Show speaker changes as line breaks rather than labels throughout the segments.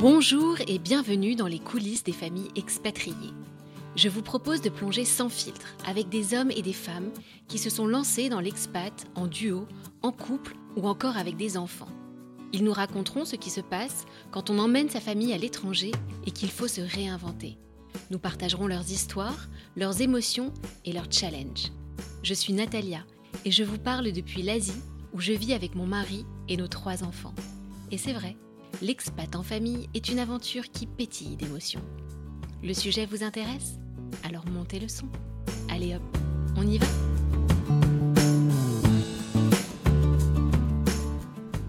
Bonjour et bienvenue dans les coulisses des familles expatriées. Je vous propose de plonger sans filtre avec des hommes et des femmes qui se sont lancés dans l'expat en duo, en couple ou encore avec des enfants. Ils nous raconteront ce qui se passe quand on emmène sa famille à l'étranger et qu'il faut se réinventer. Nous partagerons leurs histoires, leurs émotions et leurs challenges. Je suis Natalia et je vous parle depuis l'Asie où je vis avec mon mari et nos trois enfants. Et c'est vrai, l'expat en famille est une aventure qui pétille d'émotions. Le sujet vous intéresse? Alors montez le son. Allez hop, on y va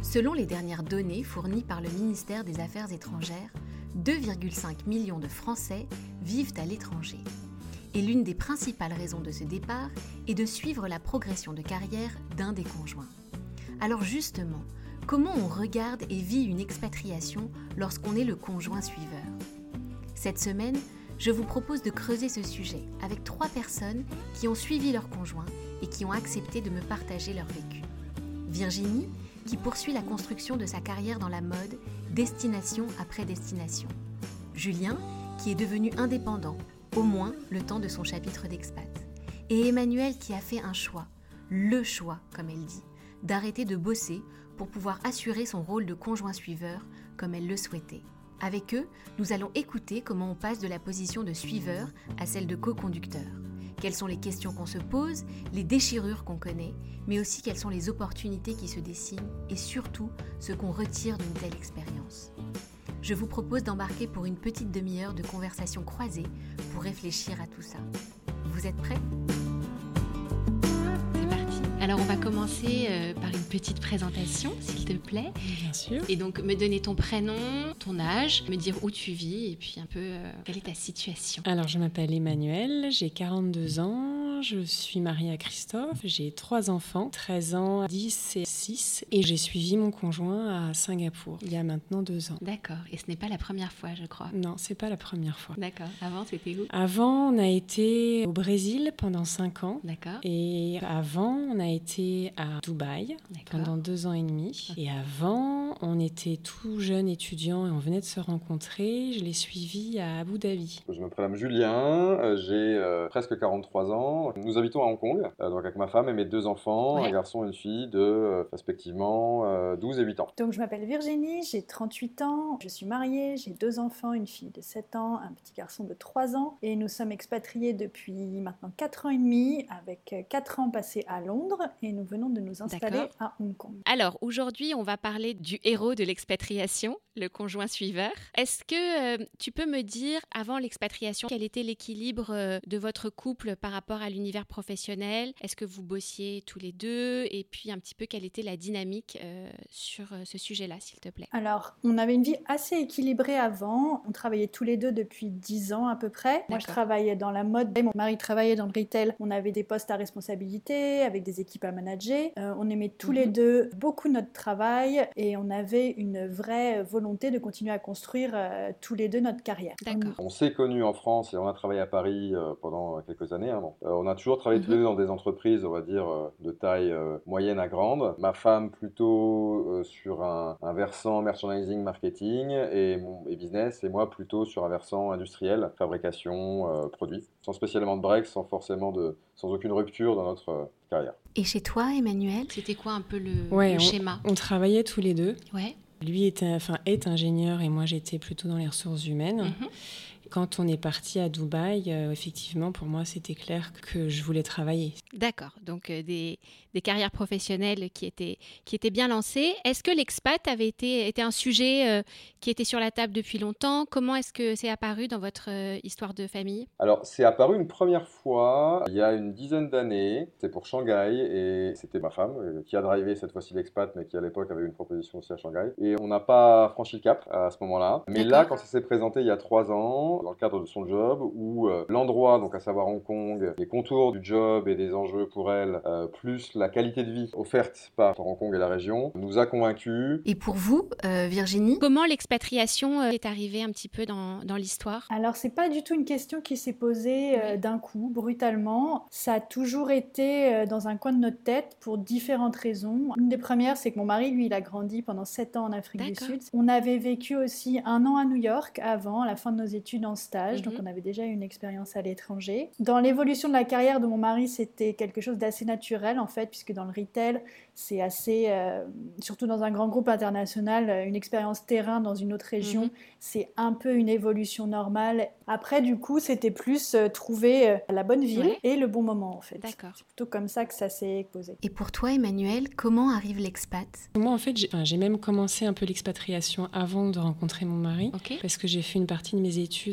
Selon les dernières données fournies par le ministère des Affaires étrangères, 2,5 millions de Français vivent à l'étranger. Et l'une des principales raisons de ce départ est de suivre la progression de carrière d'un des conjoints. Alors justement, comment on regarde et vit une expatriation lorsqu'on est le conjoint suiveur Cette semaine, je vous propose de creuser ce sujet avec trois personnes qui ont suivi leur conjoint et qui ont accepté de me partager leur vécu. Virginie qui poursuit la construction de sa carrière dans la mode, destination après destination. Julien, qui est devenu indépendant, au moins le temps de son chapitre d'expat. Et Emmanuel qui a fait un choix, le choix, comme elle dit, d'arrêter de bosser pour pouvoir assurer son rôle de conjoint suiveur comme elle le souhaitait. Avec eux, nous allons écouter comment on passe de la position de suiveur à celle de co-conducteur. Quelles sont les questions qu'on se pose, les déchirures qu'on connaît, mais aussi quelles sont les opportunités qui se dessinent et surtout ce qu'on retire d'une telle expérience. Je vous propose d'embarquer pour une petite demi-heure de conversation croisée pour réfléchir à tout ça. Vous êtes prêts? Alors on va commencer euh, par une petite présentation, s'il te plaît.
Bien sûr.
Et donc me donner ton prénom, ton âge, me dire où tu vis et puis un peu euh, quelle est ta situation.
Alors je m'appelle Emmanuel, j'ai 42 ans, je suis mariée à Christophe, j'ai trois enfants, 13 ans, 10 et 6, et j'ai suivi mon conjoint à Singapour il y a maintenant deux ans.
D'accord. Et ce n'est pas la première fois, je crois.
Non, c'est pas la première fois.
D'accord. Avant, c'était où?
Avant, on a été au Brésil pendant 5 ans.
D'accord.
Et avant, on a été à Dubaï pendant deux ans et demi. Et avant, on était tout jeune étudiant et on venait de se rencontrer. Je l'ai suivi à Abu Dhabi.
Je me prénomme Julien, j'ai euh, presque 43 ans. Nous habitons à Hong Kong, euh, donc avec ma femme et mes deux enfants,
Ouais.
un garçon et une fille de euh, respectivement euh, 12 et 8 ans.
Donc je m'appelle Virginie, j'ai 38 ans, je suis mariée, j'ai deux enfants, une fille de 7 ans, un petit garçon de 3 ans et nous sommes expatriés depuis maintenant 4 ans et demi avec 4 ans passés à Londres et nous venons de nous installer à Hong Kong.
Alors aujourd'hui, on va parler du héros de l'expatriation, le conjoint suiveur. Est-ce que euh, tu peux me dire, avant l'expatriation, quel était l'équilibre euh, de votre couple par rapport à l'univers professionnel? Est-ce que vous bossiez tous les deux? Et puis un petit peu, quelle était la dynamique euh, sur euh, ce sujet-là, s'il te plaît?
Alors, on avait une vie assez équilibrée avant. On travaillait tous les deux depuis 10 ans à peu près. Moi, je travaillais dans la mode et mon mari travaillait dans le retail. On avait des postes à responsabilité avec des équipes à manager. Euh, on aimait tous les
Mhm.
deux beaucoup notre travail et on avait une vraie volonté de continuer à construire euh, tous les deux notre carrière.
D'accord.
On s'est connus en France et on a travaillé à Paris euh, pendant quelques années. hein, bon. Euh, on a toujours travaillé tous
Mhm.
les deux dans des entreprises, on va dire, euh, de taille euh, moyenne à grande. Ma femme plutôt euh, sur un, un versant merchandising, marketing et, business, et moi plutôt sur un versant industriel, fabrication, euh, produits, sans spécialement de break, sans forcément de, sans aucune rupture dans notre carrière.
Et chez toi, Emmanuel? C'était quoi un peu le,
Ouais,
le
on-
schéma?
On travaillait tous les deux.
Ouais.
Lui était, enfin, est ingénieur et moi j'étais plutôt dans les ressources humaines.
Mhm.
Quand on est parti à Dubaï, euh, effectivement, pour moi, c'était clair que je voulais travailler.
D'accord, donc euh, des, des carrières professionnelles qui étaient, qui étaient bien lancées. Est-ce que l'expat avait été, était un sujet euh, qui était sur la table depuis longtemps? Comment est-ce que c'est apparu dans votre euh, histoire de famille?
Alors, c'est apparu une première fois il y a une dizaine d'années. C'était pour Shanghai et c'était ma femme euh, qui a drivé cette fois-ci l'expat, mais qui à l'époque avait une proposition aussi à Shanghai. Et on n'a pas franchi le cap à ce moment-là. Mais là, quand ça s'est présenté il y a trois ans, dans le cadre de son job où euh, l'endroit, donc à savoir Hong Kong, les contours du job et des enjeux pour elle, euh, plus la qualité de vie offerte par Hong Kong et la région, nous a convaincus.
Et pour vous, euh, Virginie
Comment l'expatriation est arrivée un petit peu dans, dans l'histoire?
Alors, c'est pas du tout une question qui s'est posée d'un coup, brutalement. Ça a toujours été dans un coin de notre tête pour différentes raisons. Une des premières, c'est que mon mari, lui, il a grandi pendant 7 ans en Afrique du Sud. On avait vécu aussi un an à New York avant, à la fin de nos études en stage, donc mhm. on avait déjà eu une expérience à l'étranger. Dans l'évolution de la carrière de mon mari, c'était quelque chose d'assez naturel en fait, puisque dans le retail, c'est assez, euh, surtout dans un grand groupe international, euh, une expérience terrain dans une autre région, mhm. c'est un peu une évolution normale. Après, du coup, c'était plus euh, trouver la bonne ville et le bon moment en fait. C'est plutôt comme ça que ça s'est posé.
Et pour toi, Emmanuel, comment arrive l'expat?
Moi, en fait, j'ai même commencé un peu l'expatriation avant de rencontrer mon mari, parce que j'ai fait une partie de mes études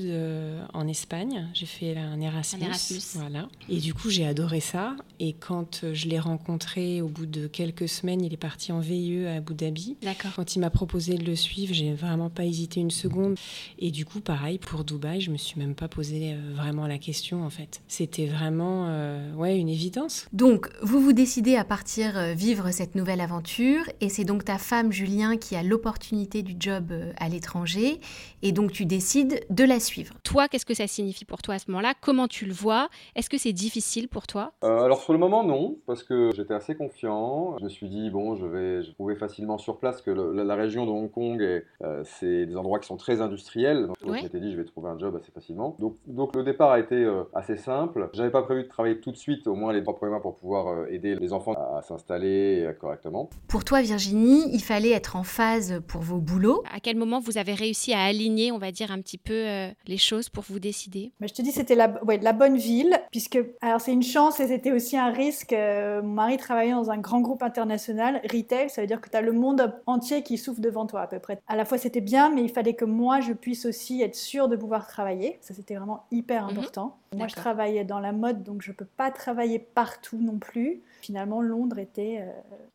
en Espagne. J'ai fait un Erasmus, un Erasmus. Voilà. Et du coup, j'ai adoré ça. Et quand je l'ai rencontré au bout de quelques semaines, il est parti en VIE à Abu Dhabi.
D'accord.
Quand il m'a proposé de le suivre, j'ai vraiment pas hésité une seconde. Et du coup, pareil, pour Dubaï, je me suis même pas posé euh, vraiment la question, en fait. C'était vraiment, euh, ouais, une évidence.
Donc, vous vous décidez à partir euh, vivre cette nouvelle aventure, et c'est donc ta femme, Julien, qui a l'opportunité du job à l'étranger, et donc tu décides de la suivre.
Toi, qu'est-ce que ça signifie pour toi à ce moment-là? Comment tu le vois? Est-ce que c'est difficile pour toi?
Alors, sur le moment, non, parce que j'étais assez confiant me suis dit, bon, je vais trouver facilement sur place que la, région de Hong Kong, euh, c'est des endroits qui sont très industriels. Donc, je m'étais dit, je vais trouver un job assez facilement. Donc, donc le départ a été euh, assez simple. J'avais pas prévu de travailler tout de suite, au moins les trois premiers mois, pour pouvoir euh, aider les enfants à, s'installer correctement.
Pour toi, Virginie, il fallait être en phase pour vos boulots.
À quel moment vous avez réussi à aligner, on va dire, un petit peu les choses pour vous décider
bah, Je te dis, c'était la, ouais, la bonne ville, puisque, alors c'est une chance et c'était aussi un risque. mon mari travaillait dans un grand groupe international retail, ça veut dire que tu as le monde entier qui souffle devant toi à peu près. À la fois c'était bien, mais il fallait que moi je puisse aussi être sûre de pouvoir travailler. Ça c'était vraiment hyper mhm. important. Moi je travaillais dans la mode, donc je peux pas travailler partout non plus. Finalement, Londres était euh,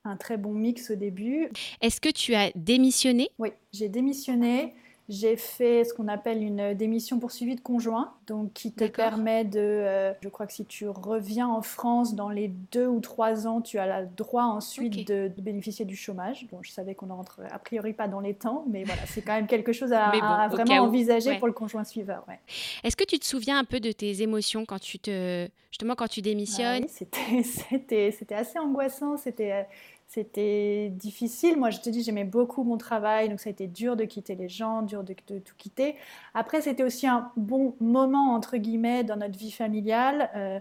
un très bon mix au début.
Est-ce que tu as démissionné?
Oui, j'ai démissionné. J'ai fait ce qu'on appelle une démission poursuivie de conjoint, donc qui te permet de, euh, je crois que si tu reviens en France dans les deux ou trois ans, tu as le droit ensuite de, bénéficier du chômage. Bon, je savais qu'on ne rentre a priori pas dans les temps, mais voilà, c'est quand même quelque chose à, vraiment envisager pour le conjoint suiveur.
Est-ce que tu te souviens un peu de tes émotions quand tu te, justement quand tu démissionnes?
bah oui, C'était assez angoissant, c'était euh, c'était difficile. Moi, je te dis, j'aimais beaucoup mon travail, donc ça a été dur de quitter les gens, dur de, tout quitter. Après, c'était aussi un bon moment, entre guillemets, dans notre vie familiale. Euh,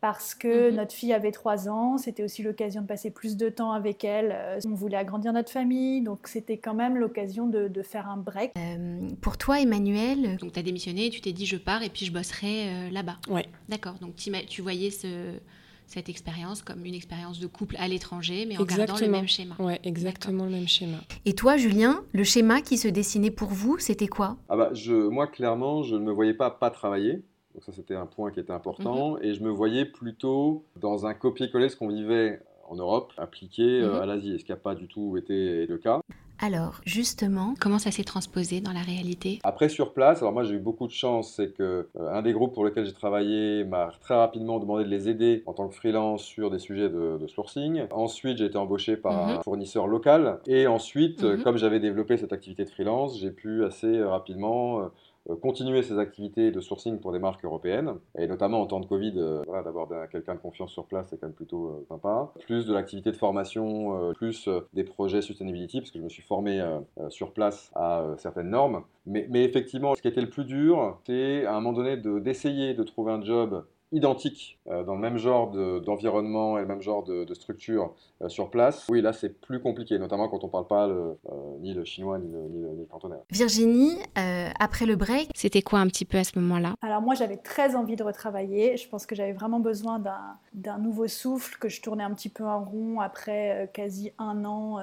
parce que mhm. notre fille avait trois ans, c'était aussi l'occasion de passer plus de temps avec elle. Euh, on voulait agrandir notre famille, donc c'était quand même l'occasion de, faire un break.
Euh, pour toi, Emmanuel
Donc tu as démissionné, tu t'es dit je pars et puis je bosserai là-bas.
Ouais.
D'accord, donc tu voyais ce, cette expérience comme une expérience de couple à l'étranger, mais en gardant le même schéma.
Ouais, exactement le même schéma.
Et toi, Julien, le schéma qui se dessinait pour vous, c'était quoi?
Ah bah, je, Moi, clairement, je ne me voyais pas pas travailler. Donc ça, c'était un point qui était important. Mhm. Et je me voyais plutôt dans un copier-coller ce qu'on vivait en Europe, appliqué euh, mhm. à l'Asie, ce qui n'a pas du tout été le cas.
Alors, justement,
comment ça s'est transposé dans la réalité?
Après, sur place, alors moi j'ai eu beaucoup de chance, c'est que euh, un des groupes pour lesquels j'ai travaillé m'a très rapidement demandé de les aider en tant que freelance sur des sujets de, sourcing. Ensuite, j'ai été embauché par mhm. un fournisseur local. Et ensuite, mhm. comme j'avais développé cette activité de freelance, j'ai pu assez rapidement euh, continuer ses activités de sourcing pour des marques européennes, et notamment en temps de Covid, euh, d'avoir quelqu'un de confiance sur place, c'est quand même plutôt euh, sympa. Plus de l'activité de formation, plus des projets sustainability, parce que je me suis formé sur place à certaines normes. Mais, mais, effectivement, ce qui était le plus dur, c'est à un moment donné d'essayer de trouver un job identiques euh, dans le même genre d'environnement et le même genre de, structure euh, sur place, oui, là, c'est plus compliqué, notamment quand on ne parle pas euh, ni le chinois ni le, ni cantonais.
Virginie, après le break,
c'était quoi un petit peu à ce moment-là?
Alors moi, j'avais très envie de retravailler. Je pense que j'avais vraiment besoin d'un nouveau souffle, que je tournais un petit peu en rond après quasi un an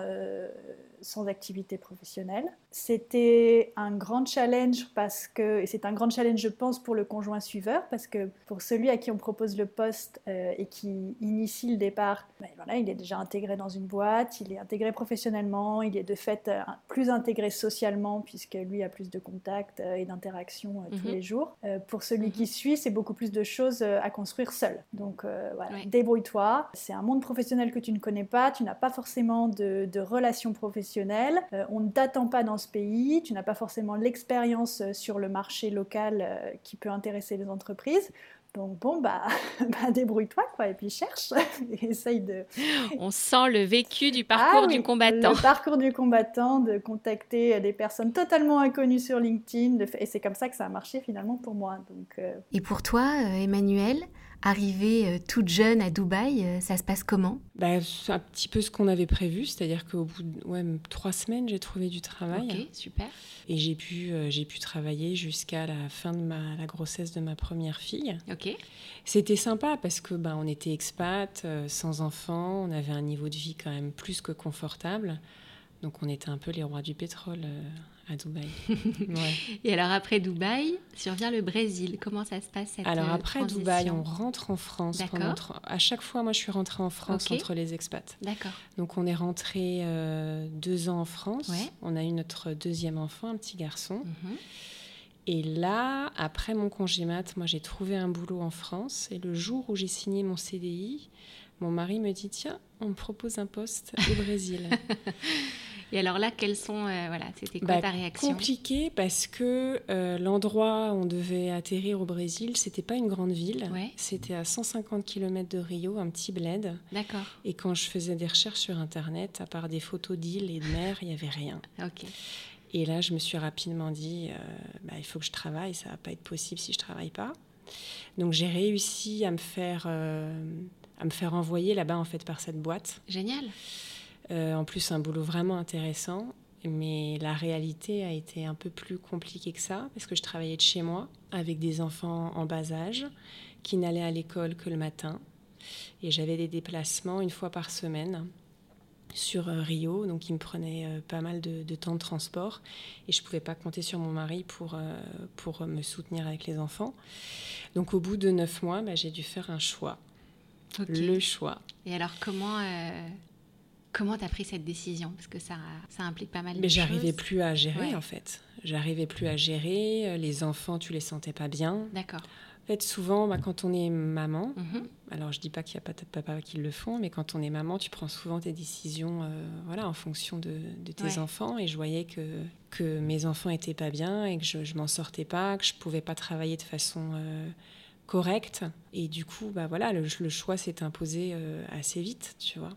sans activité professionnelle. C'était un grand challenge parce que, et c'est un grand challenge je pense pour le conjoint suiveur, parce que pour celui à qui on propose le poste et qui initie le départ, ben voilà, il est déjà intégré dans une boîte, il est intégré professionnellement, il est de fait plus intégré socialement puisque lui a plus de contacts et d'interactions tous mhm. les jours. pour celui qui mhm. suit, c'est beaucoup plus de choses à construire seul. Donc voilà, débrouille-toi. C'est un monde professionnel que tu ne connais pas, tu n'as pas forcément de, de relations professionnelles, on ne t'attend pas dans ce pays, tu n'as pas forcément l'expérience euh, sur le marché local euh, qui peut intéresser les entreprises. Donc bon, bah, bah débrouille-toi, quoi, et puis cherche, essaye de...
On sent le vécu du parcours ah du combattant.
Le parcours du combattant, de contacter des personnes totalement inconnues sur LinkedIn, et c'est comme ça que ça a marché finalement pour moi. Donc,
euh. Et pour toi, Emmanuel, Arrivée euh, toute jeune à Dubaï, euh, ça se passe comment?
Bah, C'est un petit peu ce qu'on avait prévu, c'est-à-dire qu'au bout de ouais, trois semaines, j'ai trouvé du travail.
Ok, super.
Et j'ai pu, euh, j'ai pu travailler jusqu'à la fin de ma, la grossesse de ma première fille.
Ok.
C'était sympa parce que bah, on était expat, sans enfants, on avait un niveau de vie quand même plus que confortable. Donc on était un peu les rois du pétrole à Dubaï.
Et alors après Dubaï, survient le Brésil. Comment ça se passe cette
Alors après Dubaï, on rentre en France. Pendant... À chaque fois, moi, je suis rentrée en France entre les expats.
D'accord.
Donc on est rentré euh, deux ans en France. On a eu notre deuxième enfant, un petit garçon. Mhm. Et là, après mon congé mat, moi j'ai trouvé un boulot en France. Et le jour où j'ai signé mon CDI, mon mari me dit Tiens, on me propose un poste au Brésil.
Et alors là, quelles sont, euh, voilà, c'était quoi bah, ta réaction?
Compliqué parce que euh, l'endroit où on devait atterrir au Brésil, c'était pas une grande ville. C'était à 150 km de Rio, un petit bled.
D'accord.
Et quand je faisais des recherches sur Internet, à part des photos d'îles et de mer, il y avait rien.
Ok.
Et là, je me suis rapidement dit, euh, bah, il faut que je travaille, ça va pas être possible si je travaille pas. Donc j'ai réussi à me faire, à me faire envoyer là-bas en fait par cette boîte.
Génial.
Euh, en plus, un boulot vraiment intéressant. Mais la réalité a été un peu plus compliquée que ça, parce que je travaillais de chez moi avec des enfants en bas âge qui n'allaient à l'école que le matin. Et j'avais des déplacements une fois par semaine sur euh, Rio, donc il me prenait euh, pas mal de, temps de transport et je ne pouvais pas compter sur mon mari pour, pour me soutenir avec les enfants. Donc au bout de neuf mois, bah, j'ai dû faire un choix. Le choix.
Et alors comment Comment tu as pris cette décision? Parce que ça, ça implique pas mal de
Mais j'arrivais plus à gérer en fait. J'arrivais plus à gérer. Les enfants, tu les sentais pas bien.
D'accord.
En fait, souvent, bah, quand on est maman, mhm. alors je dis pas qu'il n'y a pas de papa qui le font, mais quand on est maman, tu prends souvent tes décisions euh, voilà, en fonction de, tes enfants. Et je voyais que, que mes enfants étaient pas bien et que je, je m'en sortais pas, que je pouvais pas travailler de façon euh, correcte. Et du coup, bah, voilà, le, le choix s'est imposé euh, assez vite, tu vois.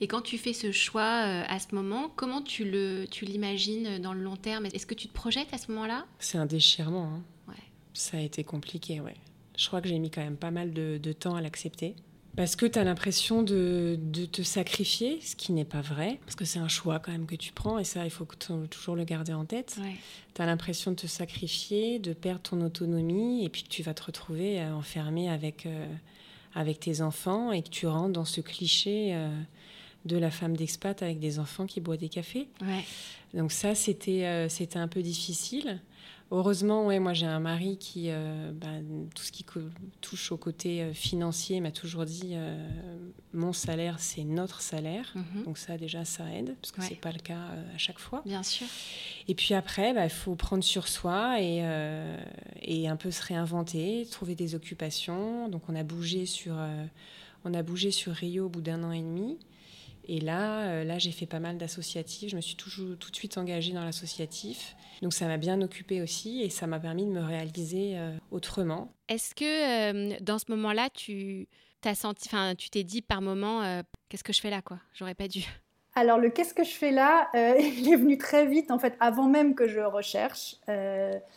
Et quand tu fais ce choix euh, à ce moment, comment tu le, tu l'imagines dans le long terme? Est-ce que tu te projettes à ce moment-là?
C'est un déchirement. Hein. Ça a été compliqué, ouais. Je crois que j'ai mis quand même pas mal de, temps à l'accepter. Parce que tu as l'impression de, de, te sacrifier, ce qui n'est pas vrai, parce que c'est un choix quand même que tu prends, et ça, il faut toujours le garder en tête. Tu as l'impression de te sacrifier, de perdre ton autonomie, et puis que tu vas te retrouver euh, enfermé avec, euh, avec tes enfants, et que tu rentres dans ce cliché de la femme d'expat avec des enfants qui boit des cafés. Donc ça, c'était euh, c'était un peu difficile. Heureusement, ouais, moi j'ai un mari qui, euh, bah, tout ce qui touche au côté euh, financier, m'a toujours dit mon salaire, c'est notre salaire. Mhm. Donc ça, déjà, ça aide, parce que ce c'est pas le cas à chaque fois.
Bien sûr.
Et puis après, bah, il faut prendre sur soi et, et un peu se réinventer, trouver des occupations. Donc on a bougé sur, on a bougé sur Rio au bout d'un an et demi. Et là, euh, là j'ai fait pas mal d'associatifs. Je me suis toujours, tout de suite engagée dans l'associatif. Donc ça m'a bien occupée aussi et ça m'a permis de me réaliser euh, autrement.
Est-ce que euh, dans ce moment-là, tu t'as senti, enfin, tu t'es dit par moment, qu'est-ce que je fais là, quoi? J'aurais pas dû.
Alors le qu'est-ce que je fais là, il est venu très vite en fait, avant même que je recherche.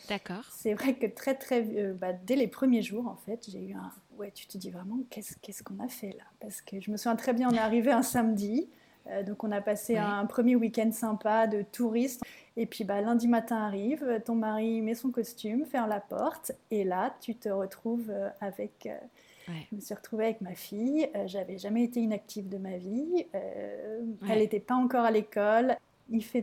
D'accord.
C'est vrai que très très, bah, dès les premiers jours en fait, j'ai eu un, ouais, tu te dis vraiment qu'est-ce qu'on a fait là? Parce que je me souviens très bien, on est arrivé un samedi, euh, donc on a passé un premier week-end sympa de touristes. Et puis bah, lundi matin arrive, ton mari met son costume, ferme la porte, et là tu te retrouves euh, avec. Euh, je me suis retrouvée avec ma fille. J'avais jamais été inactive de ma vie. Elle n'était pas encore à l'école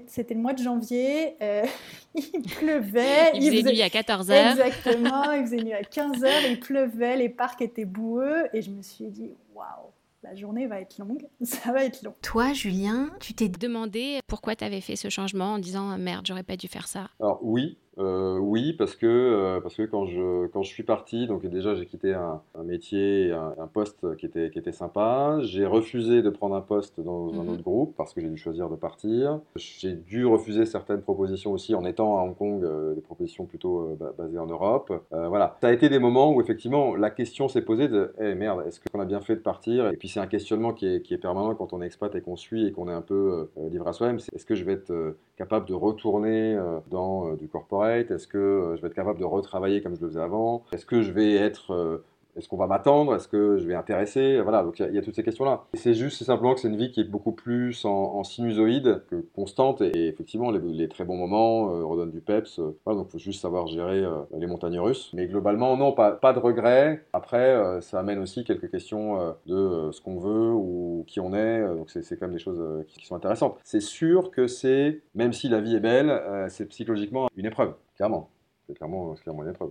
C'était le mois de janvier, euh, il pleuvait.
Il, faisait, nuit à 14h.
Exactement, il faisait nuit à 15h, il pleuvait, les parcs étaient boueux et je me suis dit, waouh, la journée va être longue, ça va être long.
Toi, Julien, tu t'es
demandé pourquoi tu avais fait ce changement en disant merde, j'aurais pas dû faire ça.
Alors oui, euh, oui, parce que, euh, parce que quand, je, quand je suis parti, donc déjà j'ai quitté un, métier, un, un, poste qui était, qui était sympa. J'ai refusé de prendre un poste dans un mhm. autre groupe parce que j'ai dû choisir de partir. J'ai dû refuser certaines propositions aussi en étant à Hong Kong, euh, des propositions plutôt basées en Europe. voilà, ça a été des moments où effectivement la question s'est posée de hey, merde, est-ce qu'on a bien fait de partir? Et puis c'est un questionnement qui est, qui est, permanent quand on est expat et qu'on suit et qu'on est un peu livré à soi-même. Est-ce que je vais être capable de retourner dans du est-ce que euh, je vais être capable de retravailler comme je le faisais avant? Est-ce que je vais être euh, est-ce qu'on va m'attendre? Est-ce que je vais intéresser? Voilà, donc il y, a toutes ces questions-là. c'est juste, c'est simplement que c'est une vie qui est beaucoup plus en, sinusoïde que constante. Et, effectivement, les, très bons moments euh, redonnent du peps. Euh, voilà, donc il faut juste savoir gérer euh, les montagnes russes. Mais globalement, non, pas, de regrets. Après, ça amène aussi quelques questions de ce qu'on veut ou qui on est. donc c'est quand même des choses qui, sont intéressantes. C'est sûr que c'est, même si la vie est belle, c'est psychologiquement une épreuve, clairement. C'est clairement une épreuve.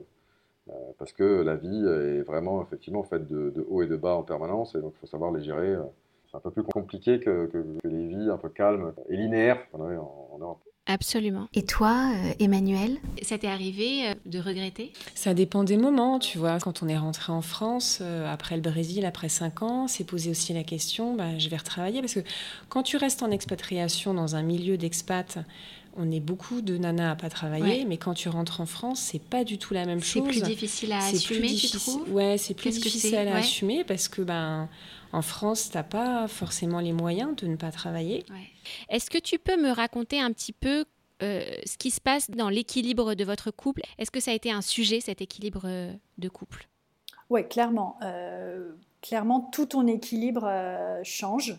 Euh, parce que la vie est vraiment effectivement faite de, de haut et de bas en permanence, et donc il faut savoir les gérer. Euh, c'est un peu plus compliqué que, les vies un peu calmes et linéaires qu'on avait en, Europe.
Absolument.
Et toi, euh, Emmanuel?
Ça t'est arrivé de regretter?
Ça dépend des moments, tu vois. Quand on est rentré en France, après le Brésil, après 5 ans, c'est posé aussi la question, bah, je vais retravailler. Parce que quand tu restes en expatriation dans un milieu d'expat on est beaucoup de nanas à pas travailler, mais quand tu rentres en France, c'est pas du tout la même chose.
C'est plus difficile à assumer, tu trouves?
Ouais, c'est plus difficile à? Assumer parce que ben en France, t'as pas forcément les moyens de ne pas travailler.
Est-ce que tu peux me raconter un petit peu euh, ce qui se passe dans l'équilibre de votre couple? Est-ce que ça a été un sujet cet équilibre euh, de couple?
Oui, clairement. Euh, clairement, tout ton équilibre change.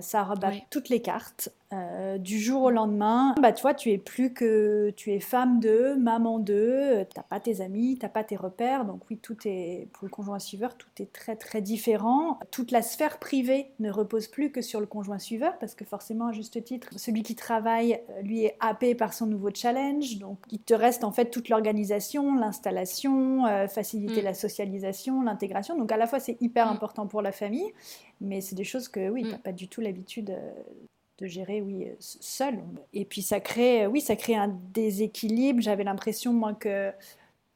ça rebat toutes les cartes. Euh, du jour au lendemain, bah, tu vois, tu es plus que tu es femme de, maman de, euh, t'as pas tes amis, t'as pas tes repères, donc oui, tout est pour le conjoint suiveur, tout est très très différent. Toute la sphère privée ne repose plus que sur le conjoint suiveur, parce que forcément, à juste titre, celui qui travaille, euh, lui est happé par son nouveau challenge, donc il te reste en fait toute l'organisation, l'installation, faciliter mm. la socialisation, l'intégration. Donc à la fois c'est hyper mm. important pour la famille, mais c'est des choses que oui, mm. t'as pas du tout l'habitude de gérer oui seul. Et puis ça crée oui ça crée un déséquilibre. J'avais l'impression moi que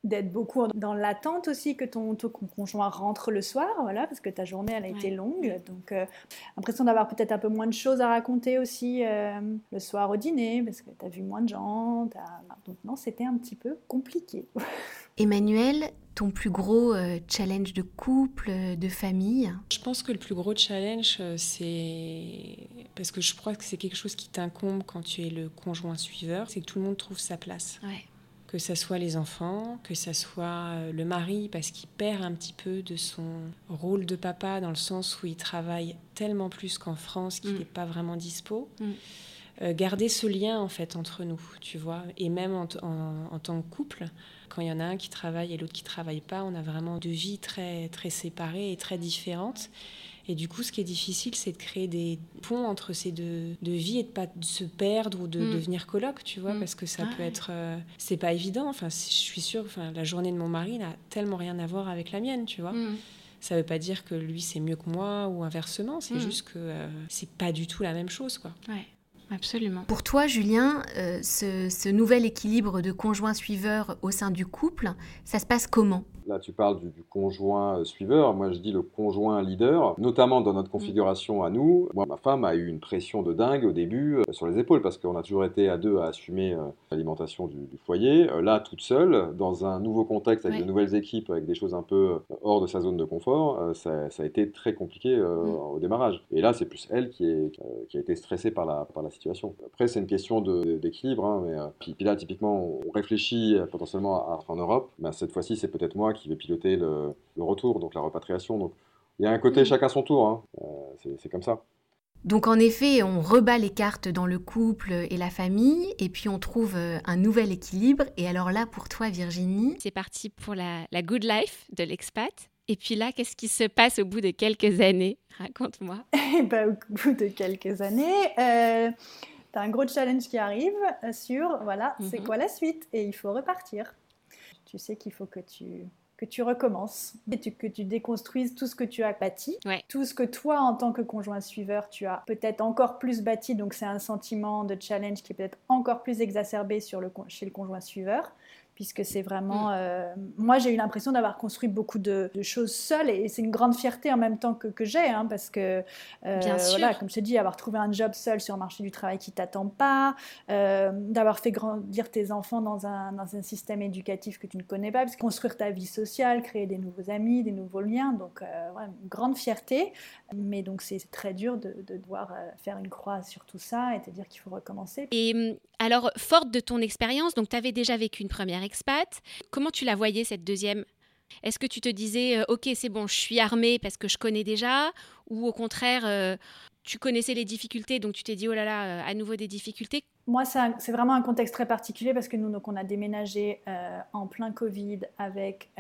d'être beaucoup dans l'attente aussi que ton, conjoint rentre le soir voilà parce que ta journée elle a été longue. Donc euh, l'impression d'avoir peut-être un peu moins de choses à raconter aussi euh, le soir au dîner parce que tu as vu moins de gens donc non c'était un petit peu compliqué.
Emmanuel ton plus gros euh, challenge de couple, de famille?
Je pense que le plus gros challenge, euh, c'est parce que je crois que c'est quelque chose qui t'incombe quand tu es le conjoint suiveur, c'est que tout le monde trouve sa place. Que ce soit les enfants, que ce soit euh, le mari, parce qu'il perd un petit peu de son rôle de papa dans le sens où il travaille tellement plus qu'en France qu'il n'est mm. pas vraiment dispo. Mm. garder ce lien en fait entre nous, tu vois, et même en tant que couple, quand il y en a un qui travaille et l'autre qui travaille pas, on a vraiment deux vies très, très séparées et très différentes. Et du coup, ce qui est difficile, c'est de créer des ponts entre ces deux, vies et de pas se perdre ou de mm. devenir coloc, tu vois, mm. parce que ça peut être, euh, c'est pas évident. Enfin, je suis sûre, enfin, la journée de mon mari n'a tellement rien à voir avec la mienne, tu vois. Mm. Ça veut pas dire que lui c'est mieux que moi ou inversement. C'est juste que euh, c'est pas du tout la même chose, quoi.
Ouais. Absolument.
Pour toi, Julien, euh, ce, nouvel équilibre de conjoint suiveur au sein du couple, ça se passe comment?
Là, tu parles du, conjoint euh, suiveur. Moi, je dis le conjoint leader, notamment dans notre configuration à nous. Moi, ma femme a eu une pression de dingue au début euh, sur les épaules parce qu'on a toujours été à deux à assumer l'alimentation du, foyer. là, toute seule, dans un nouveau contexte avec de nouvelles équipes, avec des choses un peu hors de sa zone de confort, ça, a été très compliqué mm. au démarrage. Et là, c'est plus elle qui, est, qui a été stressée par la, par la situation après, c'est une question d'équilibre. Hein, mais, euh, puis, là, typiquement, on réfléchit potentiellement à, rentrer en Europe. Mais cette fois-ci, c'est peut-être moi qui vais piloter le, retour, donc la repatriation. Donc, il y a un côté mm. chacun son tour. Hein. Euh, c'est comme ça.
Donc en effet, on rebat les cartes dans le couple et la famille, et puis on trouve euh, un nouvel équilibre. Et alors là, pour toi, Virginie?
C'est parti pour la, la good life de l'expat. Et puis là, qu'est-ce qui se passe au bout de quelques années? Raconte-moi.
Eh ben, au bout de quelques années, euh, tu as un gros challenge qui arrive sur, voilà, c'est mhm. quoi la suite? Et il faut repartir. Tu sais qu'il faut que tu que tu recommences, que tu déconstruises tout ce que tu as bâti, tout ce que toi, en tant que conjoint suiveur, tu as peut-être encore plus bâti. Donc c'est un sentiment de challenge qui est peut-être encore plus exacerbé sur le, chez le conjoint suiveur puisque c'est vraiment... Mm. Euh, moi, j'ai eu l'impression d'avoir construit beaucoup de, choses seule, et c'est une grande fierté en même temps que, que j'ai, hein, parce que, euh, voilà, comme je te dis, avoir trouvé un job seul sur le marché du travail qui t'attend pas, euh, d'avoir fait grandir tes enfants dans un, dans un système éducatif que tu ne connais pas, parce que construire ta vie sociale, créer des nouveaux amis, des nouveaux liens, donc une grande fierté, mais donc c'est très dur de, de devoir faire une croix sur tout ça et te dire qu'il faut recommencer.
Et hum, alors, forte de ton expérience, donc tu avais déjà vécu une première expat, comment tu la voyais cette deuxième? Est-ce que tu te disais, euh, ok, c'est bon, je suis armée parce que je connais déjà? Ou au contraire, euh, tu connaissais les difficultés, donc tu t'es dit, oh là là, euh, à nouveau des difficultés?
Moi, c'est vraiment un contexte très particulier parce que nous, donc, on a déménagé en plein Covid avec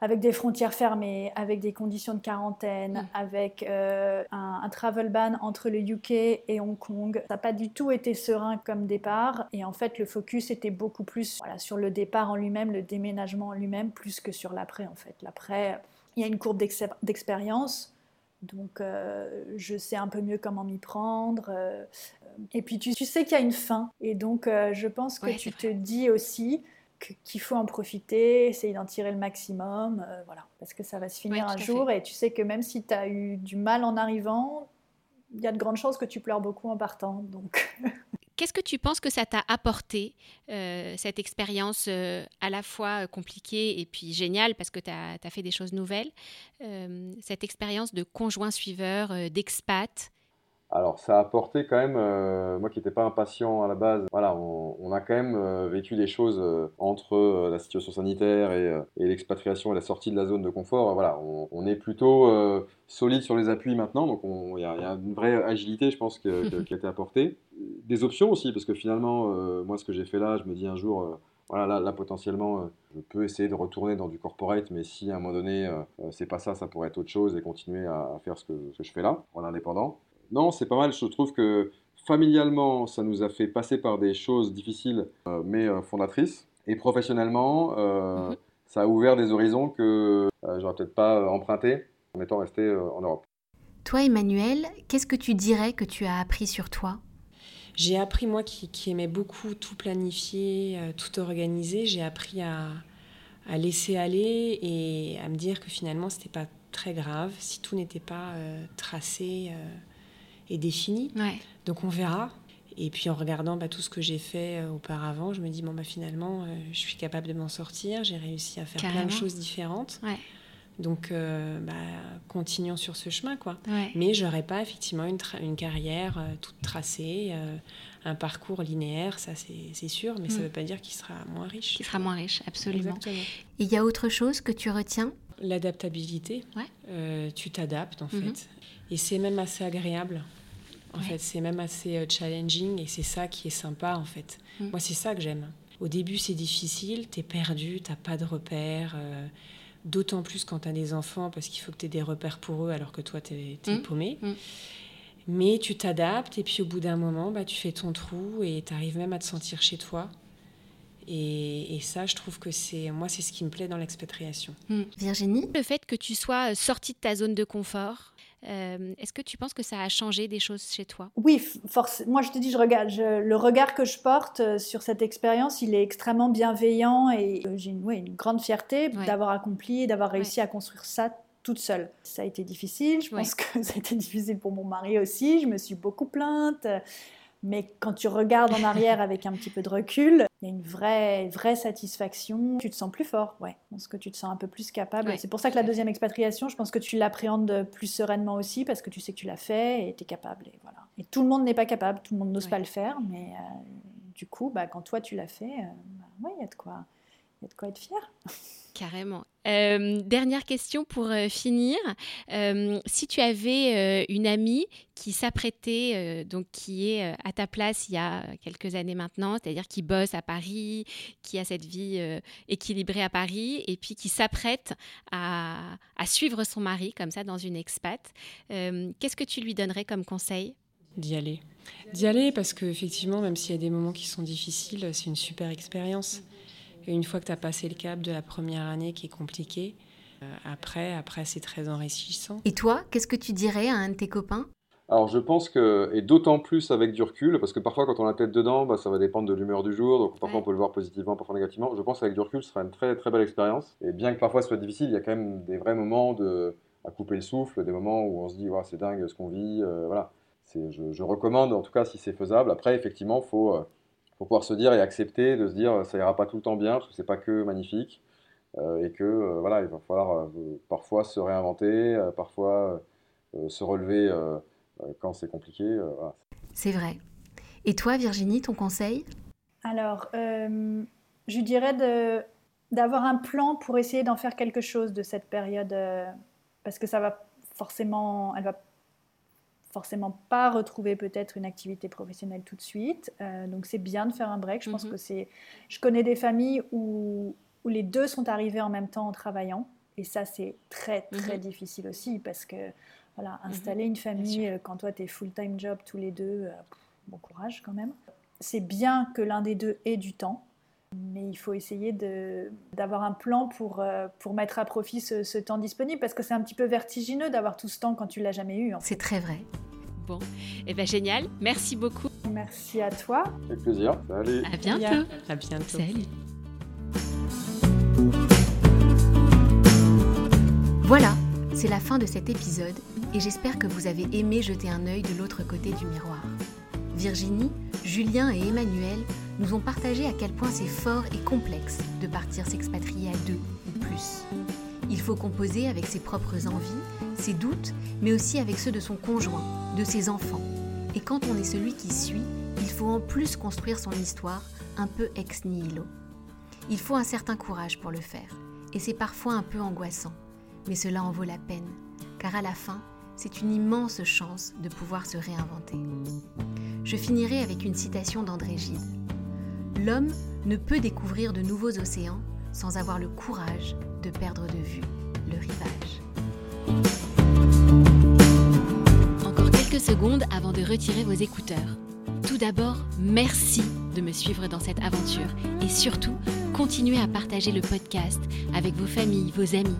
avec des frontières fermées, avec des conditions de quarantaine, avec euh, un, travel ban entre le UK et Hong Kong. Ça n'a pas du tout été serein comme départ. Et en fait, le focus était beaucoup plus voilà, sur le départ en lui-même, le déménagement en lui-même, plus que sur l'après. En fait, l'après, il y a une courbe d'expérience. Donc, euh, je sais un peu mieux comment m'y prendre. Euh, et puis, tu, sais qu'il y a une fin. Et donc, je pense que tu te dis aussi, qu'il faut en profiter, essayer d'en tirer le maximum, euh, voilà, parce que ça va se finir un jour et tu sais que même si tu as eu du mal en arrivant, il y a de grandes chances que tu pleures beaucoup en partant. Donc.
Qu'est-ce que tu penses que ça t'a apporté, euh, cette expérience euh, à la fois compliquée et puis géniale parce que tu as, fait des choses nouvelles, cette expérience de conjoint suiveur, d'expat
alors, ça a apporté quand même, euh, moi qui n'étais pas impatient à la base, voilà, on, a quand même euh, vécu des choses euh, entre la situation sanitaire et, l'expatriation et la sortie de la zone de confort. voilà, on, est plutôt solide sur les appuis maintenant, donc il y, a une vraie agilité, je pense, qui a été apportée. Des options aussi, parce que finalement, moi, ce que j'ai fait là, je me dis un jour, voilà, là, potentiellement, je peux essayer de retourner dans du corporate, mais si à un moment donné, c'est pas ça, ça pourrait être autre chose et continuer à, faire ce que, ce que, je fais là, en indépendant non, c'est pas mal. Je trouve que familialement, ça nous a fait passer par des choses difficiles, euh, mais euh, fondatrices. Et professionnellement, euh, mhm. ça a ouvert des horizons que j'aurais peut-être pas emprunté en étant resté en Europe.
Toi, Emmanuel, qu'est-ce que tu dirais que tu as appris sur toi?
J'ai appris, moi qui, qui, aimais beaucoup tout planifier, tout organiser, j'ai appris à, à, laisser aller et à me dire que finalement, c'était pas très grave si tout n'était pas tracé est définie. Donc on verra. Et puis en regardant bah, tout ce que j'ai fait euh, auparavant, je me dis, bon, bah, finalement, euh, je suis capable de m'en sortir, j'ai réussi à faire plein de choses différentes. Donc, euh, bah, continuons sur ce chemin, quoi. Mais j'aurais pas effectivement une, une carrière toute tracée, un parcours linéaire, ça c'est sûr, mais ça ne mm. veut pas dire qu'il sera moins riche.
Qu'il sera moins riche, absolument.
Il y a autre chose que tu retiens?
L'adaptabilité. tu t'adaptes en mm-hmm. fait. Et c'est même assez agréable. En fait, c'est même assez euh, challenging et c'est ça qui est sympa en fait. Mm. Moi, c'est ça que j'aime. Au début, c'est difficile, tu es perdu, t'as pas de repères. Euh, d'autant plus quand tu as des enfants parce qu'il faut que tu aies des repères pour eux alors que toi, tu es, mm. paumé. Mm. Mais tu t'adaptes et puis au bout d'un moment, bah, tu fais ton trou et tu arrives même à te sentir chez toi. Et, et, ça, je trouve que c'est moi, c'est ce qui me plaît dans l'expatriation.
Virginie?
Le fait que tu sois sortie de ta zone de confort, euh, est-ce que tu penses que ça a changé des choses chez toi?
Oui, moi je te dis, je regarde, le regard que je porte euh, sur cette expérience, il est extrêmement bienveillant et euh, j'ai une, une, grande fierté d'avoir accompli, d'avoir réussi à construire ça toute seule. Ça a été difficile, je pense que ça a été difficile pour mon mari aussi, je me suis beaucoup plainte. Mais quand tu regardes en arrière avec un petit peu de recul, il y a une vraie, vraie satisfaction. Tu te sens plus fort, ouais. Je pense que tu te sens un peu plus capable. c'est pour ça que la deuxième expatriation, je pense que tu l'appréhendes plus sereinement aussi parce que tu sais que tu l'as fait et tu es capable. Et, voilà. et tout le monde n'est pas capable, tout le monde n'ose pas le faire, mais euh, du coup, bah, quand toi tu l'as fait, euh, bah, il y a de quoi, y a de quoi être fier.
Carrément. Euh, dernière question pour euh, finir. Euh, si tu avais une amie qui s'apprêtait, donc qui est à ta place il y a quelques années maintenant, c'est-à-dire qui bosse à Paris, qui a cette vie équilibrée à Paris, et puis qui s'apprête à, à, suivre son mari comme ça dans une expat, qu'est-ce que tu lui donnerais comme conseil?
D'y aller. D'y aller parce qu'effectivement, même s'il y a des moments qui sont difficiles, c'est une super expérience. Une fois que tu as passé le cap de la première année qui est compliquée, euh, après, après c'est très enrichissant.
Et toi, qu'est-ce que tu dirais à un de tes copains?
Alors je pense que, et d'autant plus avec du recul, parce que parfois quand on a la tête dedans, bah, ça va dépendre de l'humeur du jour, donc parfois on peut le voir positivement, parfois négativement. Je pense qu'avec du recul, ce sera une très très belle expérience. Et bien que parfois ce soit difficile, il y a quand même des vrais moments de, à couper le souffle, des moments où on se dit, c'est dingue ce qu'on vit. Euh, voilà. Je, je, recommande, en tout cas si c'est faisable. Après, effectivement, il faut, euh, faut, pouvoir se dire et accepter de se dire, ça ira pas tout le temps bien, parce que c'est pas que magnifique. Euh, et que voilà, il va falloir parfois se réinventer, parfois se relever euh, quand c'est compliqué. Euh,
c'est vrai. Et toi, Virginie, ton conseil?
Alors, euh, je dirais d'avoir un plan pour essayer d'en faire quelque chose de cette période, parce que ça va forcément, elle va forcément pas retrouver peut-être une activité professionnelle tout de suite. donc c'est bien de faire un break. Je pense mhm. que c'est. Je connais des familles où, où les deux sont arrivés en même temps en travaillant, et ça c'est très très mhm. difficile aussi parce que voilà, mhm. installer une famille euh, quand toi tu es full-time job tous les deux, euh, bon courage quand même. C'est bien que l'un des deux ait du temps, mais il faut essayer d'avoir un plan pour, euh, pour mettre à profit ce, temps disponible parce que c'est un petit peu vertigineux d'avoir tout ce temps quand tu l'as jamais eu.
C'est très vrai.
Bon, et eh ben génial, merci beaucoup.
Merci à toi.
Avec plaisir. Salut.
À bientôt.
À bientôt.
Salut.
Voilà, c'est la fin de cet épisode et j'espère que vous avez aimé jeter un œil de l'autre côté du miroir. Virginie, Julien et Emmanuel nous ont partagé à quel point c'est fort et complexe de partir s'expatrier à deux ou plus. Il faut composer avec ses propres envies, ses doutes, mais aussi avec ceux de son conjoint, de ses enfants. Et quand on est celui qui suit, il faut en plus construire son histoire un peu ex nihilo. Il faut un certain courage pour le faire, et c'est parfois un peu angoissant, mais cela en vaut la peine, car à la fin, c'est une immense chance de pouvoir se réinventer. Je finirai avec une citation d'André Gide. L'homme ne peut découvrir de nouveaux océans sans avoir le courage de perdre de vue le rivage.
Encore quelques secondes avant de retirer vos écouteurs. Tout d'abord, merci de me suivre dans cette aventure et surtout, continuez à partager le podcast avec vos familles, vos amis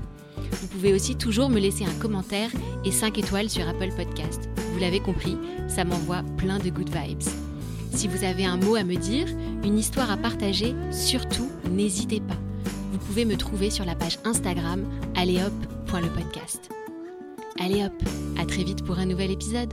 vous pouvez aussi toujours me laisser un commentaire et 5 étoiles sur Apple Podcast. Vous l'avez compris, ça m'envoie plein de good vibes. Si vous avez un mot à me dire, une histoire à partager, surtout n'hésitez pas. Vous pouvez me trouver sur la page Instagram alléhop.lepodcast. Allez hop, à très vite pour un nouvel épisode.